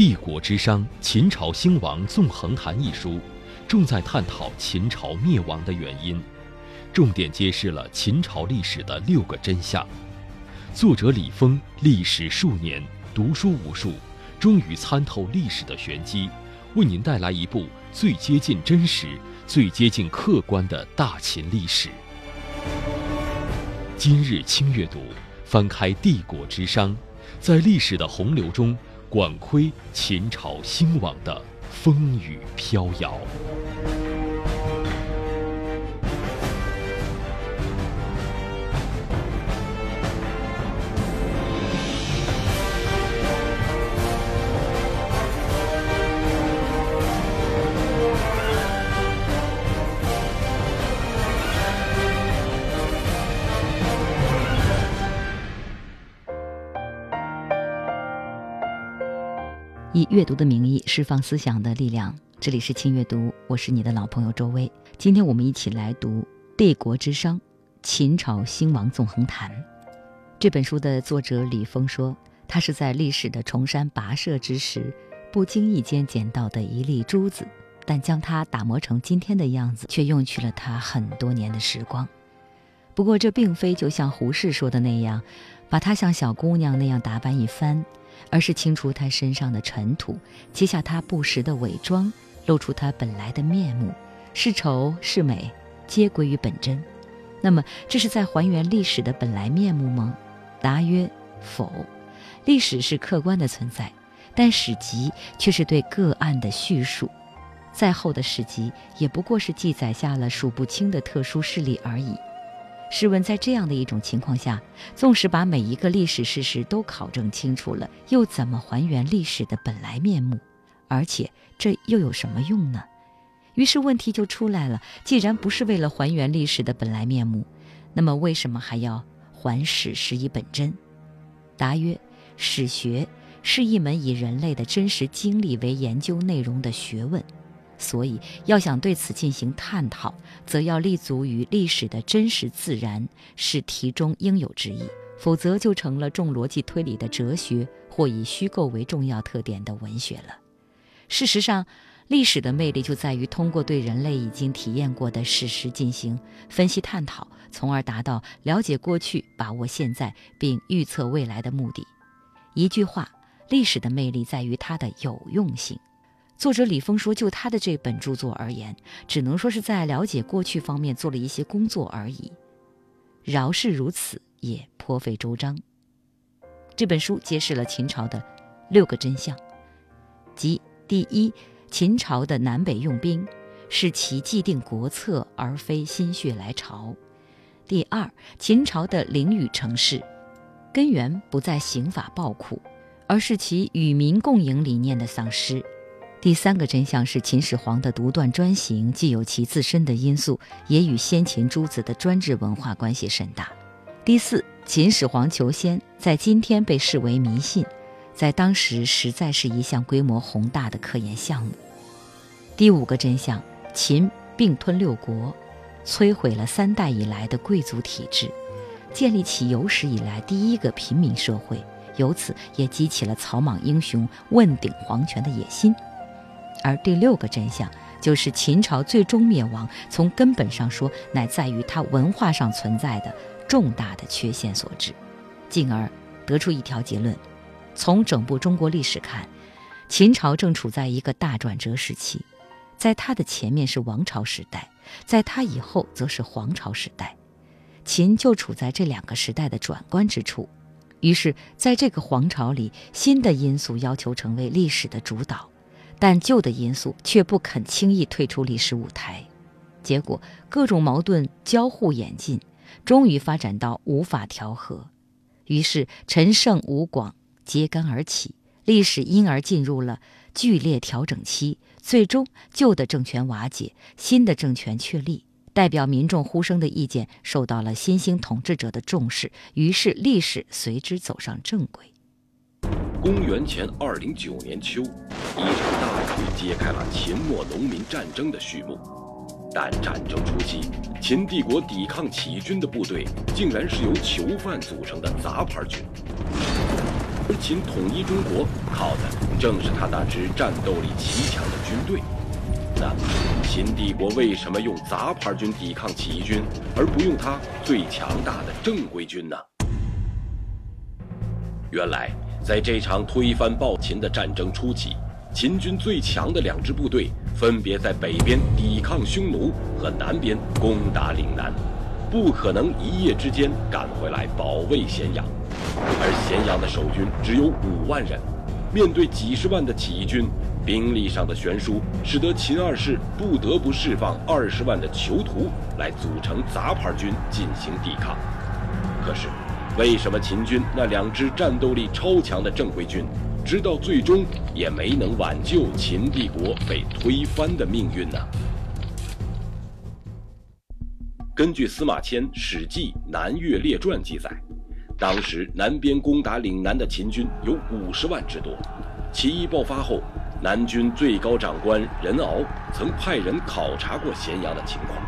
帝国之殇：秦朝兴亡纵横谈》一书，重在探讨秦朝灭亡的原因，重点揭示了秦朝历史的六个真相。作者李峰历史数年，读书无数，终于参透历史的玄机，为您带来一部最接近真实、最接近客观的大秦历史。今日轻阅读，翻开帝国之殇，在历史的洪流中。管窥秦朝兴亡的风雨飘摇。阅读的名义释放思想的力量。这里是轻阅读，我是你的老朋友周薇。今天我们一起来读《帝国之殇：秦朝兴亡纵横谈》这本书的作者李峰说，他是在历史的崇山跋涉之时，不经意间捡到的一粒珠子，但将它打磨成今天的样子，却用去了他很多年的时光。不过，这并非就像胡适说的那样，把它像小姑娘那样打扮一番。而是清除他身上的尘土，揭下他不实的伪装，露出他本来的面目，是丑是美，皆归于本真。那么，这是在还原历史的本来面目吗？答曰：否。历史是客观的存在，但史籍却是对个案的叙述。再厚的史籍也不过是记载下了数不清的特殊事例而已。试问，在这样的一种情况下，纵使把每一个历史事实都考证清楚了，又怎么还原历史的本来面目？而且这又有什么用呢？于是问题就出来了：既然不是为了还原历史的本来面目，那么为什么还要还史实以本真？答曰：史学是一门以人类的真实经历为研究内容的学问。所以，要想对此进行探讨，则要立足于历史的真实自然，是题中应有之义；否则，就成了重逻辑推理的哲学，或以虚构为重要特点的文学了。事实上，历史的魅力就在于通过对人类已经体验过的事实进行分析探讨，从而达到了解过去、把握现在并预测未来的目的。一句话，历史的魅力在于它的有用性。作者李峰说：“就他的这本著作而言，只能说是在了解过去方面做了一些工作而已。饶是如此，也颇费周章。这本书揭示了秦朝的六个真相，即：第一，秦朝的南北用兵是其既定国策，而非心血来潮；第二，秦朝的领与城市根源不在刑法暴酷，而是其与民共赢理念的丧失。”第三个真相是，秦始皇的独断专行，既有其自身的因素，也与先秦诸子的专制文化关系甚大。第四，秦始皇求仙在今天被视为迷信，在当时实在是一项规模宏大的科研项目。第五个真相，秦并吞六国，摧毁了三代以来的贵族体制，建立起有史以来第一个平民社会，由此也激起了草莽英雄问鼎皇权的野心。而第六个真相就是秦朝最终灭亡，从根本上说，乃在于它文化上存在的重大的缺陷所致，进而得出一条结论：从整部中国历史看，秦朝正处在一个大转折时期，在它的前面是王朝时代，在它以后则是皇朝时代，秦就处在这两个时代的转关之处。于是，在这个皇朝里，新的因素要求成为历史的主导。但旧的因素却不肯轻易退出历史舞台，结果各种矛盾交互演进，终于发展到无法调和，于是陈胜吴广揭竿而起，历史因而进入了剧烈调整期，最终旧的政权瓦解，新的政权确立，代表民众呼声的意见受到了新兴统治者的重视，于是历史随之走上正轨。公元前二零九年秋，一场大雨揭开了秦末农民战争的序幕。但战争初期，秦帝国抵抗起义军的部队竟然是由囚犯组成的杂牌军。而秦统一中国，靠的正是他那支战斗力极强的军队。那么，秦帝国为什么用杂牌军抵抗起义军，而不用他最强大的正规军呢？原来，在这场推翻暴秦的战争初期，秦军最强的两支部队分别在北边抵抗匈奴，和南边攻打岭南，不可能一夜之间赶回来保卫咸阳。而咸阳的守军只有五万人，面对几十万的起义军。兵力上的悬殊，使得秦二世不得不释放二十万的囚徒来组成杂牌军进行抵抗。可是，为什么秦军那两支战斗力超强的正规军，直到最终也没能挽救秦帝国被推翻的命运呢？根据司马迁《史记·南越列传》记载，当时南边攻打岭南的秦军有五十万之多。起义爆发后。南军最高长官任敖曾派人考察过咸阳的情况，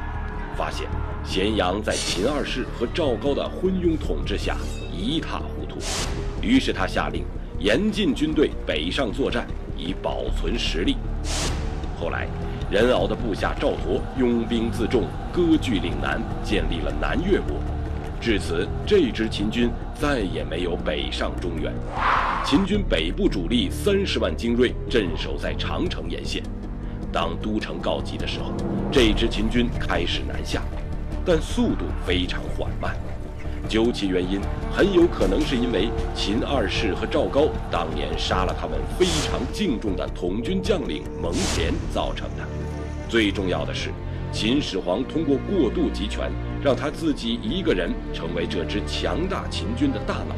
发现咸阳在秦二世和赵高的昏庸统治下一塌糊涂，于是他下令严禁军队北上作战，以保存实力。后来，任敖的部下赵佗拥兵自重，割据岭南，建立了南越国。至此，这支秦军再也没有北上中原。秦军北部主力三十万精锐镇守在长城沿线。当都城告急的时候，这支秦军开始南下，但速度非常缓慢。究其原因，很有可能是因为秦二世和赵高当年杀了他们非常敬重的统军将领蒙恬造成的。最重要的是。秦始皇通过过度集权，让他自己一个人成为这支强大秦军的大脑。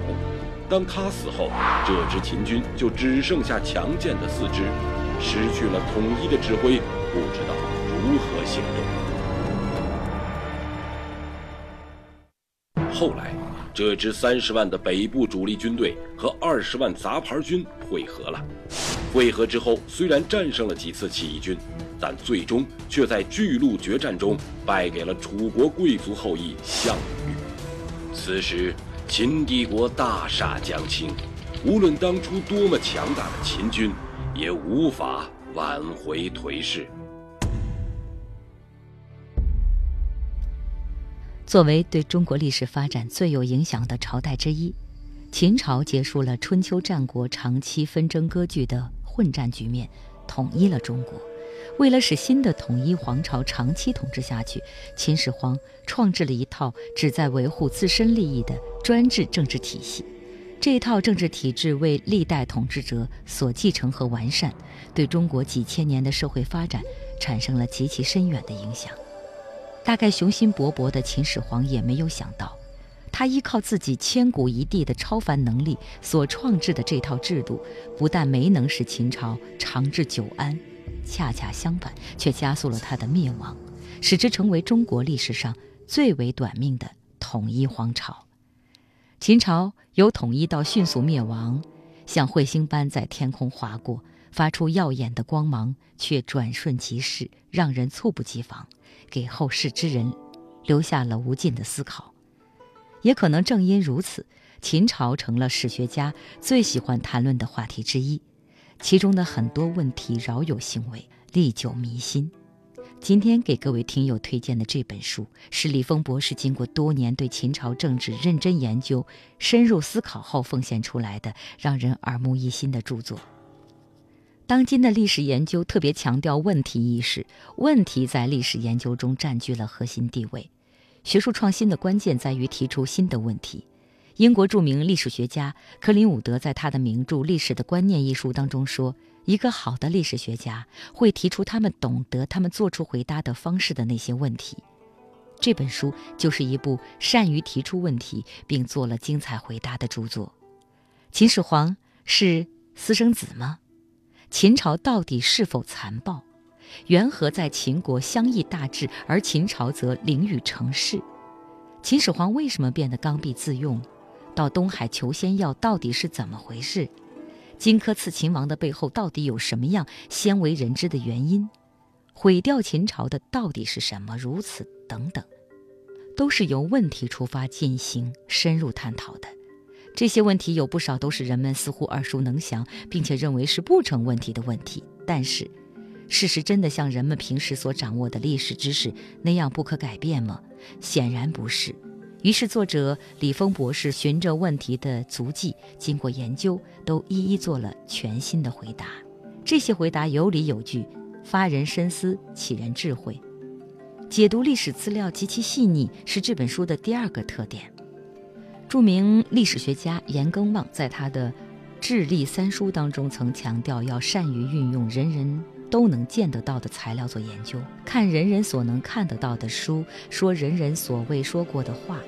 当他死后，这支秦军就只剩下强健的四肢，失去了统一的指挥，不知道如何行动。后来，这支三十万的北部主力军队和二十万杂牌军会合了。会合之后，虽然战胜了几次起义军。但最终却在巨鹿决战中败给了楚国贵族后裔项羽。此时，秦帝国大厦将倾，无论当初多么强大的秦军，也无法挽回颓势。作为对中国历史发展最有影响的朝代之一，秦朝结束了春秋战国长期纷争割据的混战局面，统一了中国。为了使新的统一皇朝长期统治下去，秦始皇创制了一套旨在维护自身利益的专制政治体系。这一套政治体制为历代统治者所继承和完善，对中国几千年的社会发展产生了极其深远的影响。大概雄心勃勃的秦始皇也没有想到，他依靠自己千古一帝的超凡能力所创制的这套制度，不但没能使秦朝长治久安。恰恰相反，却加速了他的灭亡，使之成为中国历史上最为短命的统一皇朝。秦朝由统一到迅速灭亡，像彗星般在天空划过，发出耀眼的光芒，却转瞬即逝，让人猝不及防，给后世之人留下了无尽的思考。也可能正因如此，秦朝成了史学家最喜欢谈论的话题之一。其中的很多问题饶有兴味，历久弥新。今天给各位听友推荐的这本书，是李峰博士经过多年对秦朝政治认真研究、深入思考后奉献出来的，让人耳目一新的著作。当今的历史研究特别强调问题意识，问题在历史研究中占据了核心地位。学术创新的关键在于提出新的问题。英国著名历史学家克林伍德在他的名著《历史的观念》一书当中说：“一个好的历史学家会提出他们懂得、他们做出回答的方式的那些问题。”这本书就是一部善于提出问题并做了精彩回答的著作。秦始皇是私生子吗？秦朝到底是否残暴？缘何在秦国相议大治，而秦朝则凌圄成市？秦始皇为什么变得刚愎自用？到东海求仙药到底是怎么回事？荆轲刺秦王的背后到底有什么样鲜为人知的原因？毁掉秦朝的到底是什么？如此等等，都是由问题出发进行深入探讨的。这些问题有不少都是人们似乎耳熟能详，并且认为是不成问题的问题。但是，事实真的像人们平时所掌握的历史知识那样不可改变吗？显然不是。于是，作者李峰博士循着问题的足迹，经过研究，都一一做了全新的回答。这些回答有理有据，发人深思，启人智慧。解读历史资料极其细腻，是这本书的第二个特点。著名历史学家严耕望在他的《智力三书》当中曾强调，要善于运用人人都能见得到的材料做研究，看人人所能看得到的书，说人人所未说过的话。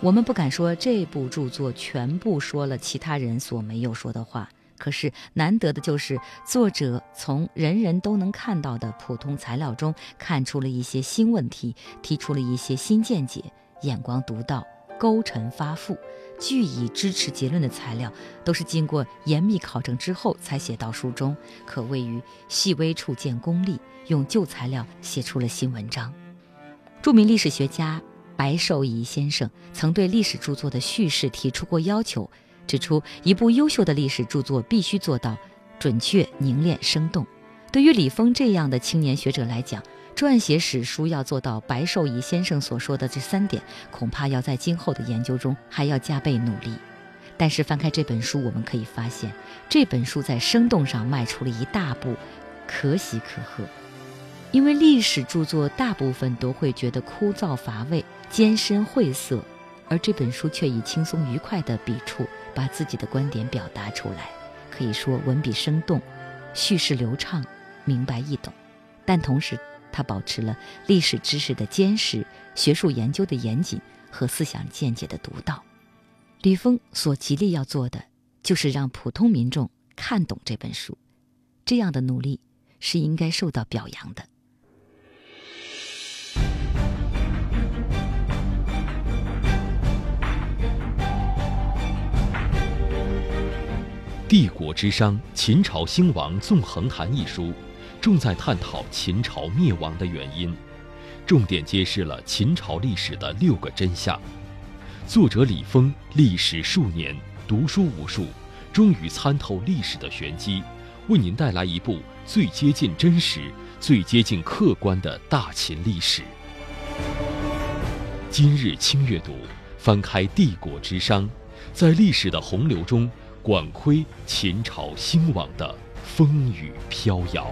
我们不敢说这部著作全部说了其他人所没有说的话，可是难得的就是作者从人人都能看到的普通材料中看出了一些新问题，提出了一些新见解，眼光独到。勾陈发赋，据以支持结论的材料，都是经过严密考证之后才写到书中，可谓于细微处见功力，用旧材料写出了新文章。著名历史学家白寿仪先生曾对历史著作的叙事提出过要求，指出一部优秀的历史著作必须做到准确、凝练、生动。对于李峰这样的青年学者来讲，撰写史书要做到白寿仪先生所说的这三点，恐怕要在今后的研究中还要加倍努力。但是翻开这本书，我们可以发现，这本书在生动上迈出了一大步，可喜可贺。因为历史著作大部分都会觉得枯燥乏味、艰深晦涩，而这本书却以轻松愉快的笔触把自己的观点表达出来，可以说文笔生动，叙事流畅，明白易懂，但同时。他保持了历史知识的坚实、学术研究的严谨和思想见解的独到。李峰所极力要做的，就是让普通民众看懂这本书。这样的努力是应该受到表扬的。《帝国之殇：秦朝兴亡纵横谈》一书。重在探讨秦朝灭亡的原因，重点揭示了秦朝历史的六个真相。作者李峰历史数年，读书无数，终于参透历史的玄机，为您带来一部最接近真实、最接近客观的大秦历史。今日轻阅读，翻开帝国之殇，在历史的洪流中，管窥秦朝兴亡的风雨飘摇。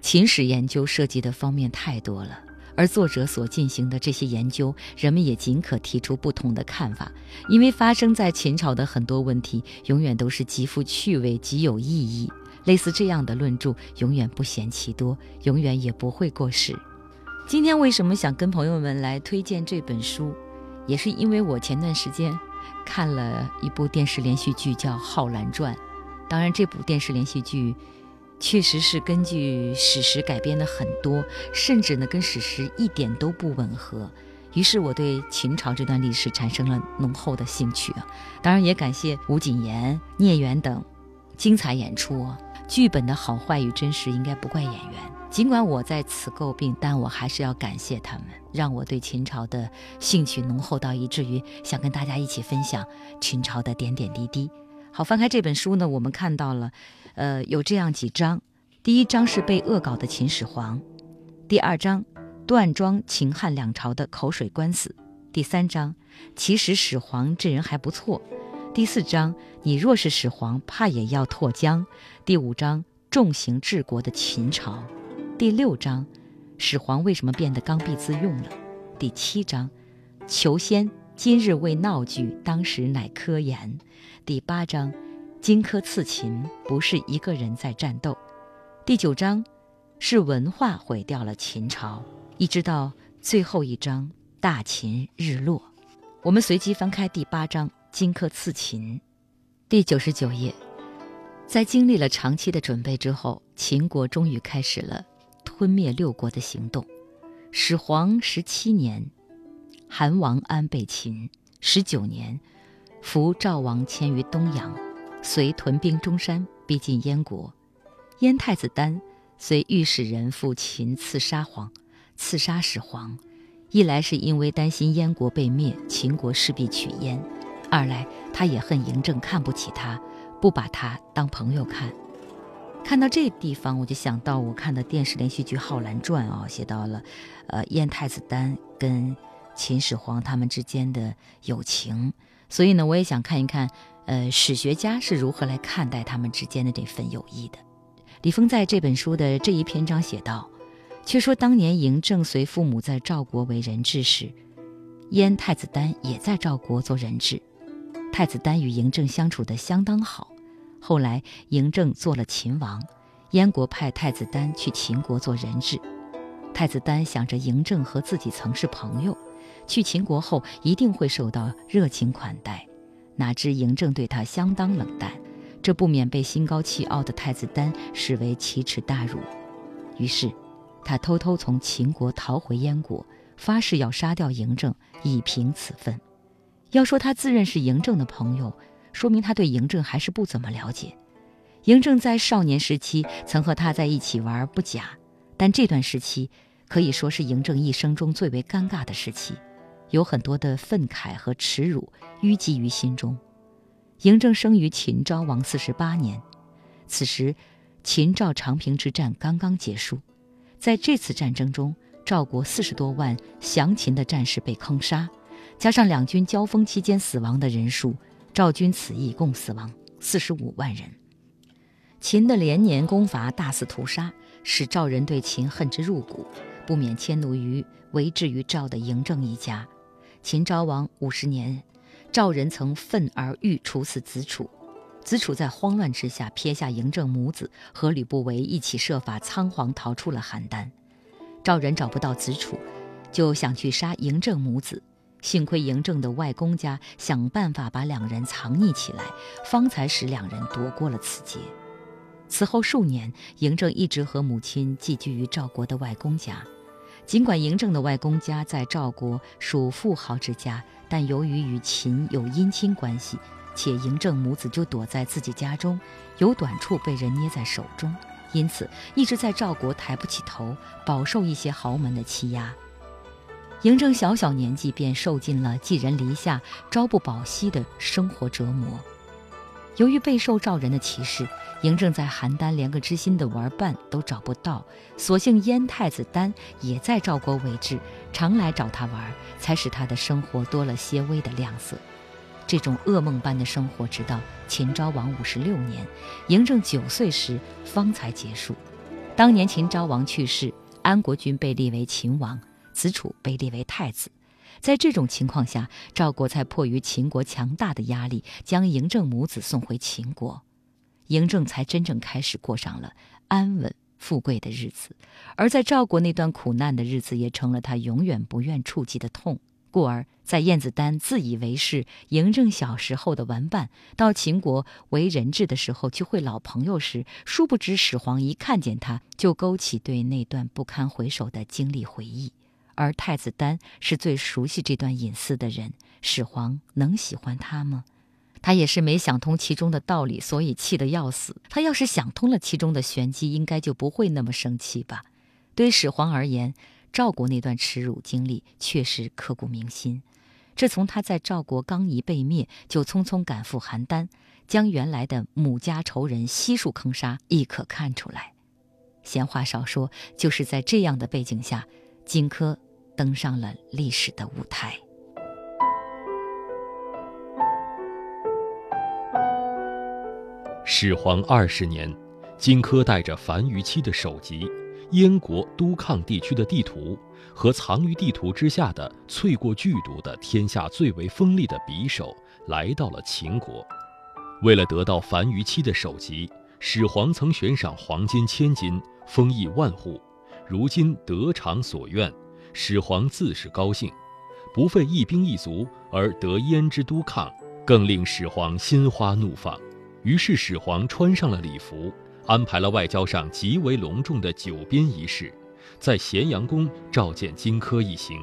秦史研究涉及的方面太多了，而作者所进行的这些研究，人们也尽可提出不同的看法。因为发生在秦朝的很多问题，永远都是极富趣味、极有意义。类似这样的论著，永远不嫌其多，永远也不会过时。今天为什么想跟朋友们来推荐这本书，也是因为我前段时间看了一部电视连续剧，叫《浩然传》。当然，这部电视连续剧。确实是根据史实改编的很多，甚至呢跟史实一点都不吻合。于是我对秦朝这段历史产生了浓厚的兴趣啊！当然也感谢吴谨言、聂远等精彩演出。剧本的好坏与真实应该不怪演员。尽管我在此诟病，但我还是要感谢他们，让我对秦朝的兴趣浓厚到以至于想跟大家一起分享秦朝的点点滴滴。好，翻开这本书呢，我们看到了。呃，有这样几章，第一章是被恶搞的秦始皇，第二章断庄秦汉两朝的口水官司，第三章其实始皇这人还不错，第四章你若是始皇，怕也要拓疆，第五章重刑治国的秦朝，第六章始皇为什么变得刚愎自用了，第七章求仙今日为闹剧，当时乃科言，第八章。荆轲刺秦不是一个人在战斗。第九章是文化毁掉了秦朝，一直到最后一章大秦日落。我们随机翻开第八章荆轲刺秦，第九十九页。在经历了长期的准备之后，秦国终于开始了吞灭六国的行动。始皇十七年，韩王安被擒；十九年，扶赵王迁于东阳，遂屯兵中山，逼近燕国。燕太子丹随御史人赴秦刺杀皇，刺杀始皇。一来是因为担心燕国被灭，秦国势必取燕；二来他也恨嬴政看不起他，不把他当朋友看。看到这地方，我就想到我看的电视连续剧《浩然传》啊，写到了，呃，燕太子丹跟秦始皇他们之间的友情，所以呢，我也想看一看，呃，史学家是如何来看待他们之间的这份友谊的。李峰在这本书的这一篇章写道。却说当年嬴政随父母在赵国为人质时，燕太子丹也在赵国做人质。太子丹与嬴政相处得相当好。后来嬴政做了秦王，燕国派太子丹去秦国做人质。太子丹想着嬴政和自己曾是朋友，去秦国后一定会受到热情款待，哪知嬴政对他相当冷淡，这不免被心高气傲的太子丹视为奇耻大辱。于是。他偷偷从秦国逃回燕国，发誓要杀掉嬴政，以平此愤。要说他自认是嬴政的朋友，说明他对嬴政还是不怎么了解。嬴政在少年时期曾和他在一起玩不假，但这段时期可以说是嬴政一生中最为尴尬的时期，有很多的愤慨和耻辱淤积于心中。嬴政生于秦昭王四十八年，此时秦赵长平之战刚刚结束。在这次战争中，赵国四十多万降秦的战士被坑杀，加上两军交锋期间死亡的人数，赵军此役共死亡四十五万人。秦的连年攻伐、大肆屠杀，使赵人对秦恨之入骨，不免迁怒于为质于赵的嬴政一家。秦昭王五十年，赵人曾愤而欲处死子楚。子楚在慌乱之下，撇下嬴政母子和吕不韦一起设法仓皇逃出了邯郸。赵人找不到子楚，就想去杀嬴政母子。幸亏嬴政的外公家想办法把两人藏匿起来，方才使两人躲过了此劫。此后数年，嬴政一直和母亲寄居于赵国的外公家。尽管嬴政的外公家在赵国属富豪之家，但由于与秦有姻亲关系。且嬴政母子就躲在自己家中，有短处被人捏在手中，因此一直在赵国抬不起头，饱受一些豪门的欺压。嬴政小小年纪便受尽了寄人篱下、朝不保夕的生活折磨。由于备受赵人的歧视，嬴政在邯郸连个知心的玩伴都找不到，所幸燕太子丹也在赵国为质，常来找他玩，才使他的生活多了些微的亮色。这种噩梦般的生活，直到秦昭王五十六年，嬴政九岁时方才结束。当年秦昭王去世，安国君被立为秦王，子楚被立为太子。在这种情况下，赵国才迫于秦国强大的压力，将嬴政母子送回秦国，嬴政才真正开始过上了安稳富贵的日子。而在赵国那段苦难的日子，也成了他永远不愿触及的痛。故而，在燕子丹自以为是嬴政小时候的玩伴，到秦国为人质的时候去会老朋友时，殊不知始皇一看见他就勾起对那段不堪回首的经历回忆。而太子丹是最熟悉这段隐私的人，始皇能喜欢他吗？他也是没想通其中的道理，所以气得要死。他要是想通了其中的玄机，应该就不会那么生气吧？对始皇而言。赵国那段耻辱经历确实刻骨铭心，这从他在赵国刚一被灭就匆匆赶赴邯郸，将原来的母家仇人悉数坑杀，亦可看出来。闲话少说，就是在这样的背景下，荆轲登上了历史的舞台。始皇二十年，荆轲带着樊於期的首级。燕国都抗地区的地图和藏于地图之下的淬过剧毒的天下最为锋利的匕首，来到了秦国。为了得到樊於期的首级，始皇曾悬赏黄金千金，封邑万户。如今得偿所愿，始皇自是高兴，不费一兵一卒而得燕之都抗，更令始皇心花怒放。于是始皇穿上了礼服。安排了外交上极为隆重的九宾仪式，在咸阳宫召见荆轲一行。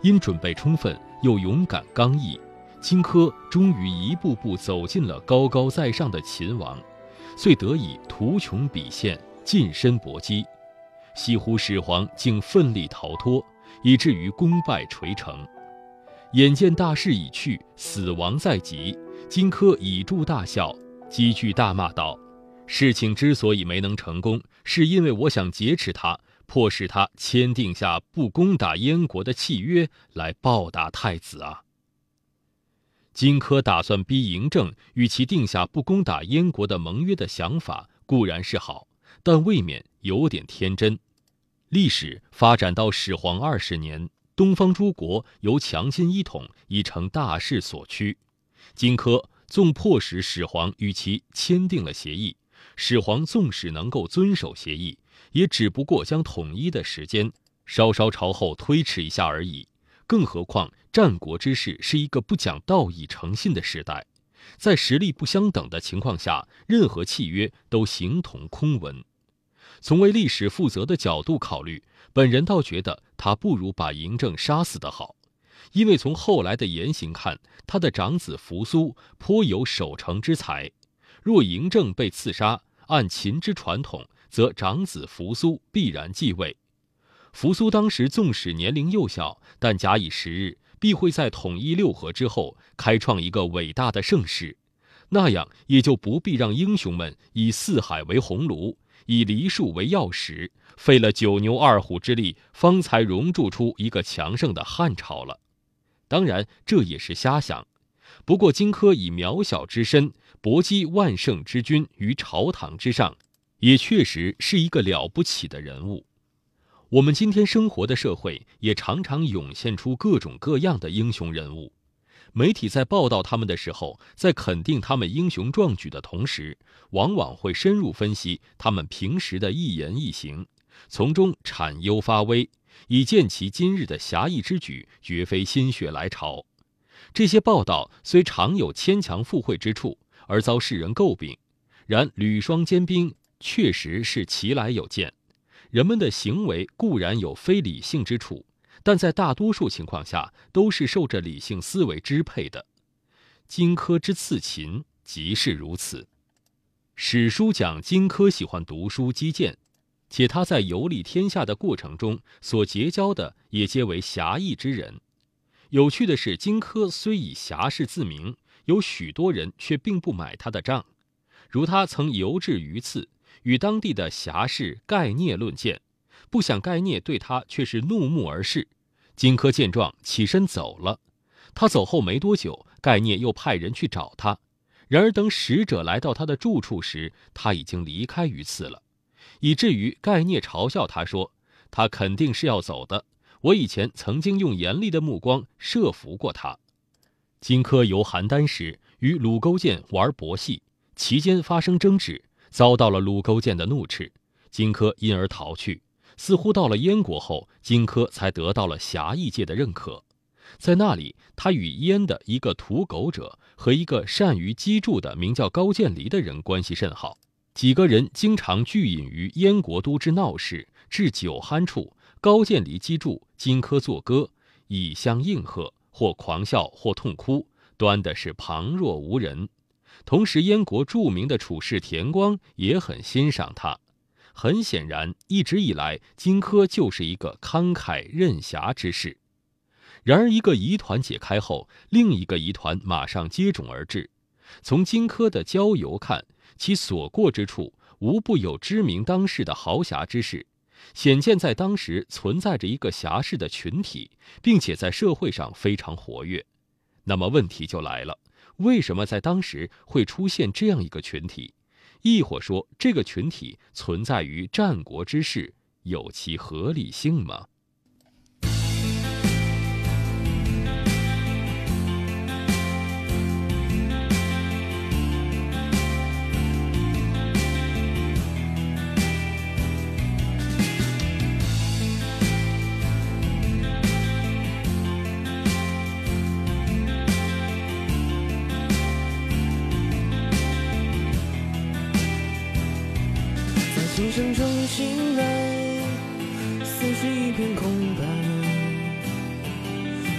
因准备充分又勇敢刚毅，荆轲终于一步步走进了高高在上的秦王，遂得以图穷匕现，近身搏击。西湖始皇竟奋力逃脱，以至于功败垂成。眼见大势已去，死亡在即，荆轲倚柱大笑，几句大骂道：“事情之所以没能成功，是因为我想劫持他。”迫使他签订下不攻打燕国的契约，来报答太子啊！荆轲打算逼嬴政与其定下不攻打燕国的盟约的想法固然是好，但未免有点天真。历史发展到始皇二十年，东方诸国由强亲一统已成大势所趋。荆轲纵迫使始皇与其签订了协议，始皇纵使能够遵守协议。也只不过将统一的时间稍稍朝后推迟一下而已。更何况战国之世是一个不讲道义诚信的时代，在实力不相等的情况下，任何契约都形同空文。从为历史负责的角度考虑，本人倒觉得他不如把嬴政杀死的好，因为从后来的言行看，他的长子扶苏颇有守成之才。若嬴政被刺杀，按秦之传统。则长子扶苏必然继位。扶苏当时纵使年龄幼小，但假以时日，必会在统一六合之后开创一个伟大的盛世。那样也就不必让英雄们以四海为鸿胪，以梨树为钥匙，费了九牛二虎之力，方才熔铸出一个强盛的汉朝了。当然，这也是瞎想。不过，荆轲以渺小之身搏击万圣之君于朝堂之上。也确实是一个了不起的人物。我们今天生活的社会也常常涌现出各种各样的英雄人物。媒体在报道他们的时候，在肯定他们英雄壮举的同时，往往会深入分析他们平时的一言一行，从中产忧发威，以见其今日的侠义之举绝非心血来潮。这些报道虽常有牵强附会之处，而遭世人诟病，然履霜坚冰。确实是其来有见，人们的行为固然有非理性之处，但在大多数情况下都是受着理性思维支配的。荆轲之刺秦即是如此。史书讲荆轲喜欢读书击剑，且他在游历天下的过程中所结交的也皆为侠义之人。有趣的是，荆轲虽以侠士自名，有许多人却并不买他的账，如他曾游至榆次。与当地的侠士盖聂论剑，不想盖聂对他却是怒目而视。荆轲见状起身走了。他走后没多久，盖聂又派人去找他。然而等使者来到他的住处时，他已经离开榆次了，以至于盖聂嘲笑他说：“他肯定是要走的。我以前曾经用严厉的目光设伏过他。”荆轲游邯郸时，与鲁勾践玩博戏，其间发生争执。遭到了鲁勾践的怒斥，荆轲因而逃去。似乎到了燕国后，荆轲才得到了侠义界的认可。在那里，他与燕的一个屠狗者和一个善于击筑的名叫高渐离的人关系甚好。几个人经常聚饮于燕国都之闹市，至酒酣处，高渐离击筑，荆轲作歌，以相应和，或狂笑，或痛哭，端的是旁若无人。同时，燕国著名的处士田光也很欣赏他。很显然，一直以来，荆轲就是一个慷慨任侠之士。然而，一个疑团解开后，另一个疑团马上接踵而至。从荆轲的交游看，其所过之处无不有知名当世的豪侠之士，显见在当时存在着一个侠士的群体，并且在社会上非常活跃。那么，问题就来了。为什么在当时会出现这样一个群体？亦或说，这个群体存在于战国之世，有其合理性吗？醒来，思绪一片空白，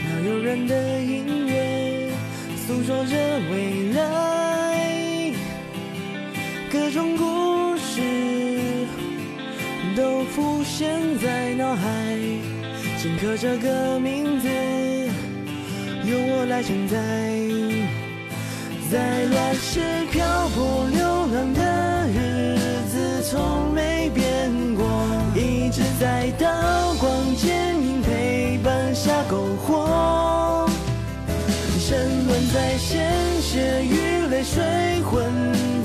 那诱人的音乐诉说着未来，各种故事都浮现在脑海，紧刻这个名字，由我来承载，在乱世漂泊流浪的日子从没在鲜血与泪水混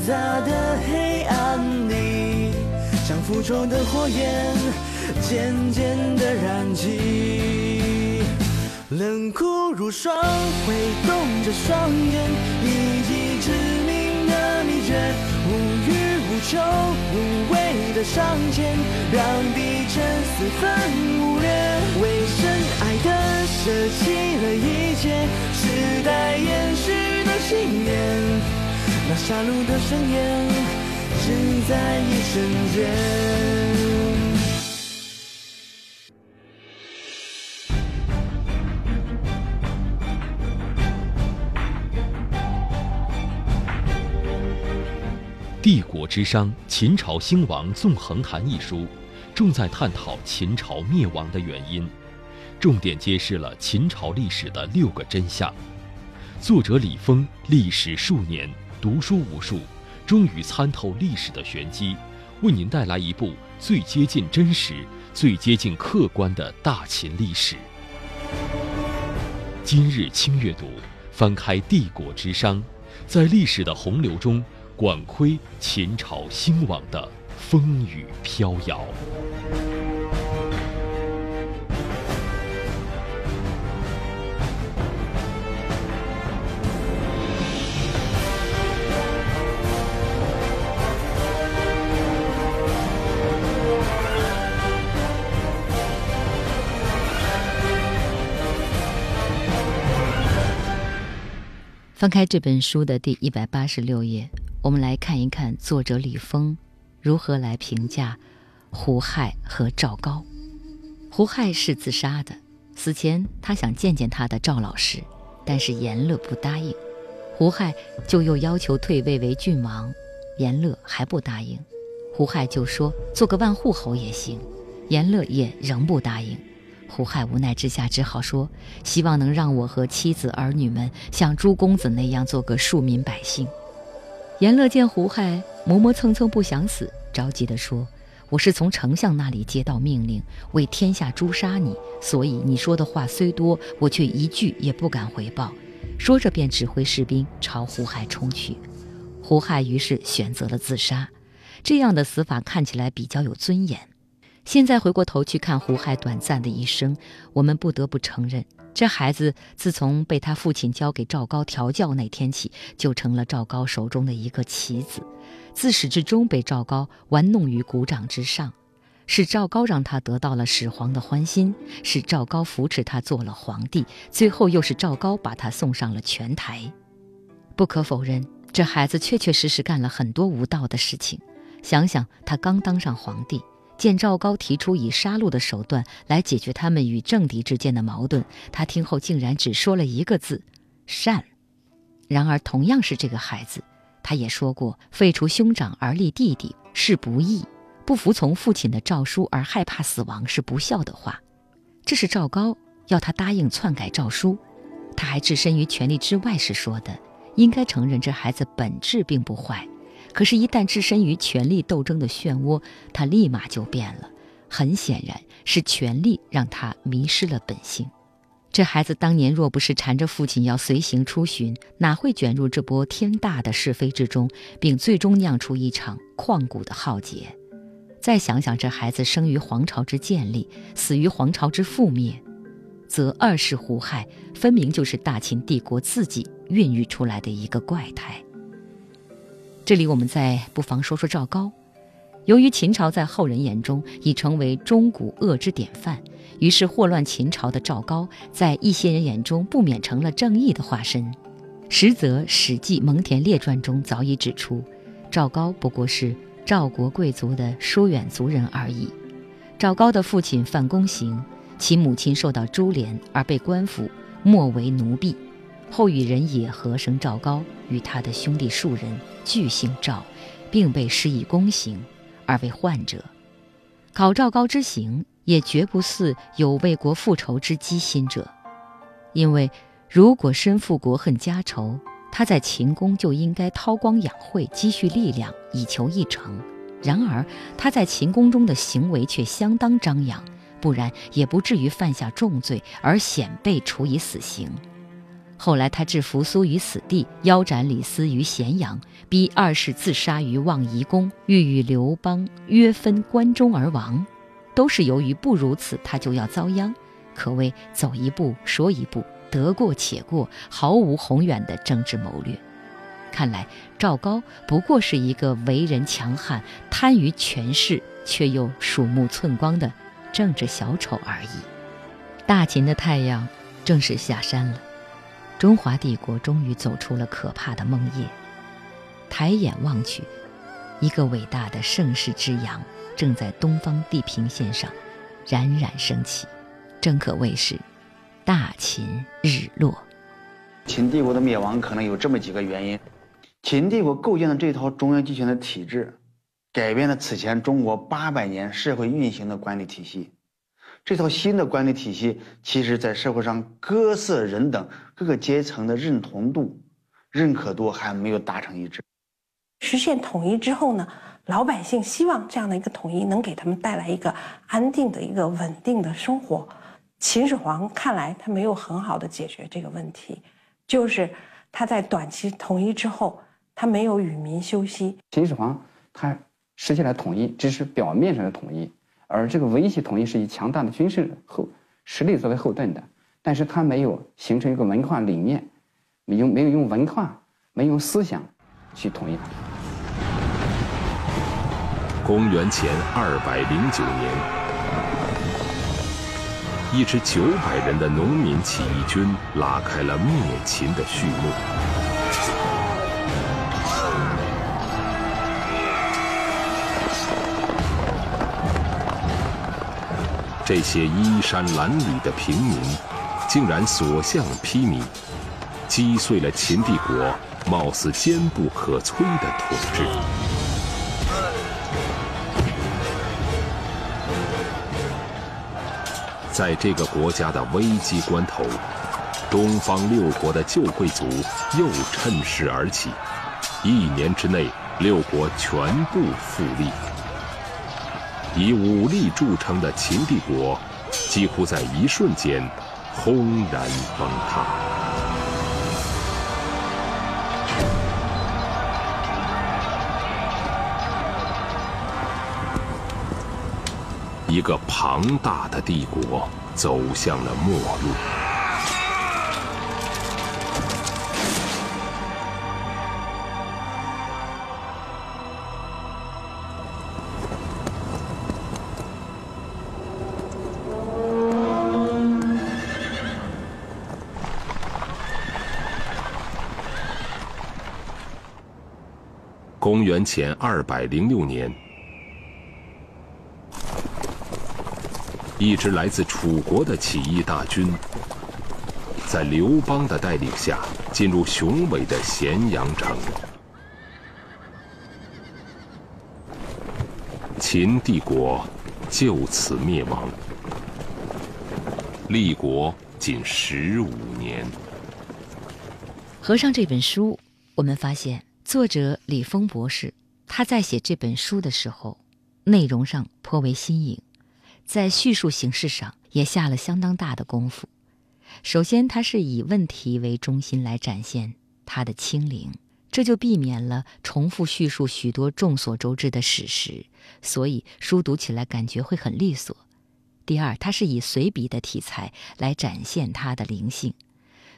杂的黑暗里，像复仇的火焰渐渐的燃起。冷酷如霜，挥动着双眼，一击致命的秘诀，无欲无求，无畏的上前，让敌人四分五裂。为深爱的舍弃了一切，时代延续的信念，那杀戮的盛宴，只在一瞬间。《帝国之殇：秦朝兴亡纵横谈》一书，重在探讨秦朝灭亡的原因，重点揭示了秦朝历史的六个真相。作者李峰历史数年，读书无数，终于参透历史的玄机，为您带来一部最接近真实、最接近客观的大秦历史。今日轻阅读，翻开《帝国之殇》，在历史的洪流中。管窥秦朝兴亡的风雨飘摇。翻开这本书的第一百八十六页。我们来看一看作者李峰如何来评价胡亥和赵高。胡亥是自杀的，死前他想见见他的赵老师，但是严乐不答应。胡亥就又要求退位为郡王，严乐还不答应。胡亥就说做个万户侯也行，严乐也仍不答应。胡亥无奈之下只好说希望能让我和妻子儿女们像朱公子那样做个庶民百姓。严乐见胡亥磨磨蹭蹭不想死，着急地说：“我是从丞相那里接到命令，为天下诛杀你，所以你说的话虽多，我却一句也不敢回报。”说着便指挥士兵朝胡亥冲去。胡亥于是选择了自杀，这样的死法看起来比较有尊严。现在回过头去看胡亥短暂的一生，我们不得不承认。这孩子自从被他父亲交给赵高调教那天起，就成了赵高手中的一个棋子，自始至终被赵高玩弄于股掌之上。是赵高让他得到了始皇的欢心，是赵高扶持他做了皇帝，最后又是赵高把他送上了拳台。不可否认，这孩子确确实实干了很多无道的事情。想想他刚当上皇帝。见赵高提出以杀戮的手段来解决他们与政敌之间的矛盾，他听后竟然只说了一个字：善。然而，同样是这个孩子，他也说过废除兄长而立弟弟是不义，不服从父亲的诏书而害怕死亡是不孝的话。这是赵高要他答应篡改诏书，他还置身于权力之外时说的。应该承认，这孩子本质并不坏。可是，一旦置身于权力斗争的漩涡，他立马就变了。很显然，是权力让他迷失了本性。这孩子当年若不是缠着父亲要随行出巡，哪会卷入这波天大的是非之中，并最终酿出一场旷古的浩劫？再想想，这孩子生于皇朝之建立，死于皇朝之覆灭，则二世胡亥分明就是大秦帝国自己孕育出来的一个怪胎。这里我们再不妨说说赵高。由于秦朝在后人眼中已成为中古恶之典范，于是祸乱秦朝的赵高在一些人眼中不免成了正义的化身。实则《史记·蒙恬列传》中早已指出，赵高不过是赵国贵族的疏远族人而已。赵高的父亲范公行，其母亲受到株连而被官府没为奴婢，后与人野合生赵高，与他的兄弟数人俱姓赵，并被施以宫刑，而为患者。考赵高之行，也绝不似有为国复仇之机心者，因为如果身负国恨家仇，他在秦宫就应该韬光养晦，积蓄力量以求一成。然而他在秦宫中的行为却相当张扬，不然也不至于犯下重罪而显被处以死刑。后来他置扶苏于死地，腰斩李斯于咸阳，逼二世自杀于望夷宫，欲与刘邦约分关中而亡，都是由于不如此他就要遭殃，可谓走一步说一步，得过且过，毫无宏远的政治谋略。看来赵高不过是一个为人强悍、贪于权势却又鼠目寸光的政治小丑而已。大秦的太阳正式下山了。中华帝国终于走出了可怕的梦夜，抬眼望去，一个伟大的盛世之阳正在东方地平线上冉冉升起，正可谓是大秦日落。秦帝国的灭亡可能有这么几个原因：秦帝国构建的这套中央集权的体制，改变了此前中国八百年社会运行的管理体系。这套新的管理体系，其实在社会上各色人等各个阶层的认同度、认可度还没有达成一致。实现统一之后呢，老百姓希望这样的一个统一能给他们带来一个安定的一个稳定的生活。秦始皇看来他没有很好的解决这个问题，就是他在短期统一之后，他没有与民休息。秦始皇他实现了统一，只是表面上的统一。而这个维系统一是以强大的军事后实力作为后盾的，但是它没有形成一个文化理念，没用没有用文化，没用思想去统一它。公元前二百零九年，一支九百人的农民起义军拉开了灭秦的序幕。这些衣衫褴褛的平民，竟然所向披靡，击碎了秦帝国貌似坚不可摧的统治。在这个国家的危机关头，东方六国的旧贵族又趁势而起，一年之内，六国全部复立。以武力著称的秦帝国，几乎在一瞬间轰然崩塌。一个庞大的帝国走向了末路。公元前二百零六年，一支来自楚国的起义大军，在刘邦的带领下进入雄伟的咸阳城，秦帝国就此灭亡，立国仅十五年。合上这本书，我们发现。作者李峰博士，他在写这本书的时候，内容上颇为新颖，在叙述形式上也下了相当大的功夫。首先，他是以问题为中心来展现他的清灵，这就避免了重复叙述许多众所周知的史实，所以书读起来感觉会很利索。第二，他是以随笔的题材来展现他的灵性。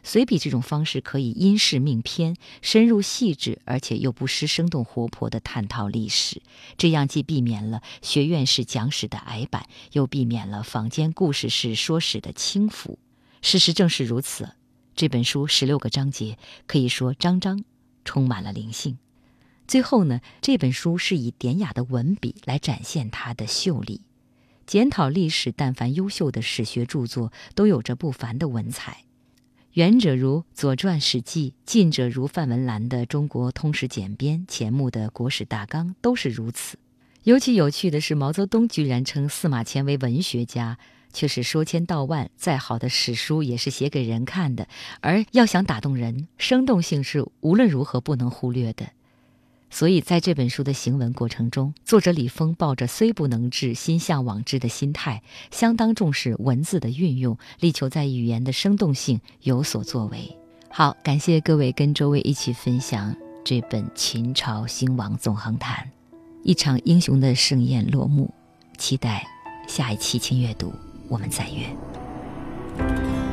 随笔这种方式可以因事命篇，深入细致，而且又不失生动活泼的探讨历史。这样既避免了学院式讲史的矮板，又避免了坊间故事式说史的轻浮。事实正是如此。这本书十六个章节，可以说章章充满了灵性。最后呢，这本书是以典雅的文笔来展现它的秀丽。检讨历史，但凡优秀的史学著作都有着不凡的文采，远者如《左传》《史记》，近者如范文澜的《中国通史简编》，钱穆的《国史大纲》都是如此。尤其有趣的是，毛泽东居然称司马迁为文学家，却是说千道万，再好的史书也是写给人看的，而要想打动人，生动性是无论如何不能忽略的。所以，在这本书的行文过程中，作者李峰抱着虽不能至，心向往之的心态，相当重视文字的运用，力求在语言的生动性有所作为。好，感谢各位跟周围一起分享这本《秦朝兴亡纵横谈》，一场英雄的盛宴落幕，期待下一期轻阅读，我们再约。